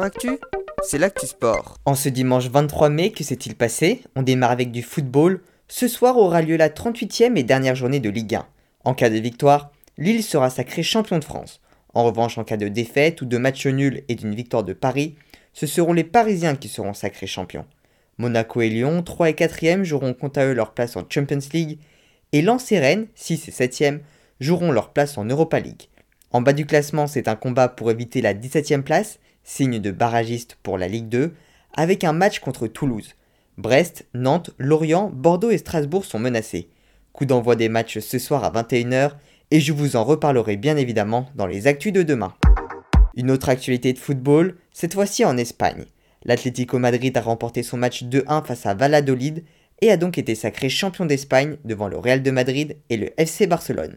Actu, c'est l'actu sport. En ce dimanche 23 mai, que s'est-il passé? On démarre avec du football. Ce soir aura lieu la 38e et dernière journée de Ligue 1. En cas de victoire, Lille sera sacré champion de France. En revanche, en cas de défaite ou de match nul et d'une victoire de Paris, ce seront les Parisiens qui seront sacrés champions. Monaco et Lyon, 3 et 4e, joueront quant à eux leur place en Champions League, et Lens et Rennes, 6 et 7e, joueront leur place en Europa League. En bas du classement, c'est un combat pour éviter la 17e place, signe de barragiste pour la Ligue 2, avec un match contre Toulouse. Brest, Nantes, Lorient, Bordeaux et Strasbourg sont menacés. Coup d'envoi des matchs ce soir à 21h et je vous en reparlerai bien évidemment dans les actus de demain. Une autre actualité de football, cette fois-ci en Espagne. L'Atlético Madrid a remporté son match 2-1 face à Valladolid et a donc été sacré champion d'Espagne devant le Real de Madrid et le FC Barcelone.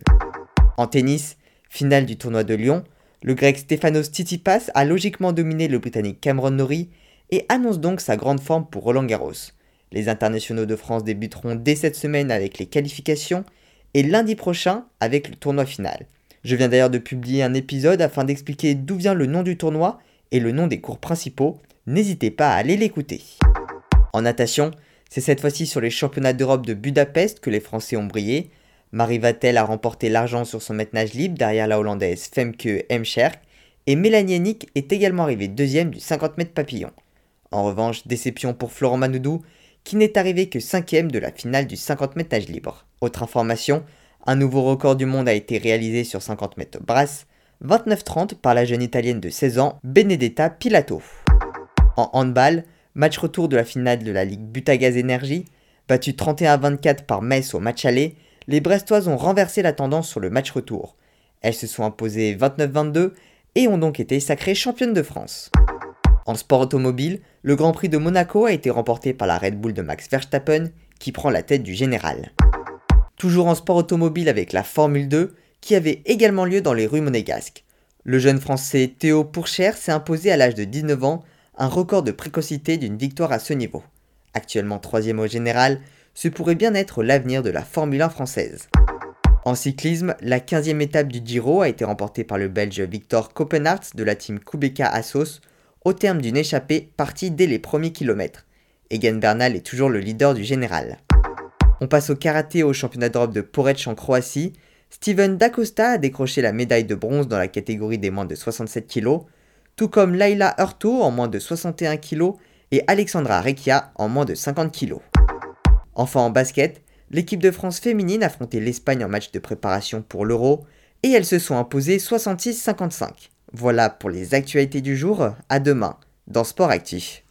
En tennis, finale du tournoi de Lyon, le grec Stefanos Tsitsipas a logiquement dominé le britannique Cameron Norrie et annonce donc sa grande forme pour Roland Garros. Les internationaux de France débuteront dès cette semaine avec les qualifications et lundi prochain avec le tournoi final. Je viens d'ailleurs de publier un épisode afin d'expliquer d'où vient le nom du tournoi et le nom des cours principaux. N'hésitez pas à aller l'écouter. En natation, c'est cette fois-ci sur les championnats d'Europe de Budapest que les Français ont brillé. Marie Vatel a remporté l'argent sur son mètre nage libre derrière la Hollandaise Femke Hemscherk et Mélanie Hennig est également arrivée deuxième du 50 mètres papillon. En revanche, déception pour Florent Manoudou qui n'est arrivé que cinquième de la finale du 50 mètres nage libre. Autre information, un nouveau record du monde a été réalisé sur 50 mètres brasse, 29-30 par la jeune italienne de 16 ans, Benedetta Pilato. En handball, match retour de la finale de la Ligue Butagaz Energy, battu 31-24 par Metz au match aller, les Brestoises ont renversé la tendance sur le match retour. Elles se sont imposées 29-22 et ont donc été sacrées championnes de France. En sport automobile, le Grand Prix de Monaco a été remporté par la Red Bull de Max Verstappen qui prend la tête du général. Toujours en sport automobile avec la Formule 2 qui avait également lieu dans les rues monégasques. Le jeune français Théo Pourchère s'est imposé à l'âge de 19 ans un record de précocité d'une victoire à ce niveau. Actuellement troisième au général, ce pourrait bien être l'avenir de la Formule 1 française. En cyclisme, la 15e étape du Giro a été remportée par le Belge Victor Copenhardt de la team Kubeka Assos au terme d'une échappée partie dès les premiers kilomètres. Egan Bernal est toujours le leader du général. On passe au karaté au championnat d'Europe de Porec en Croatie. Steven Dacosta a décroché la médaille de bronze dans la catégorie des moins de 67 kg, tout comme Laila Hurto en moins de 61 kg et Alexandra Rekia en moins de 50 kg. Enfin en basket, l'équipe de France féminine a affronté l'Espagne en match de préparation pour l'Euro et elles se sont imposées 66-55. Voilà pour les actualités du jour, à demain dans Sport Actif.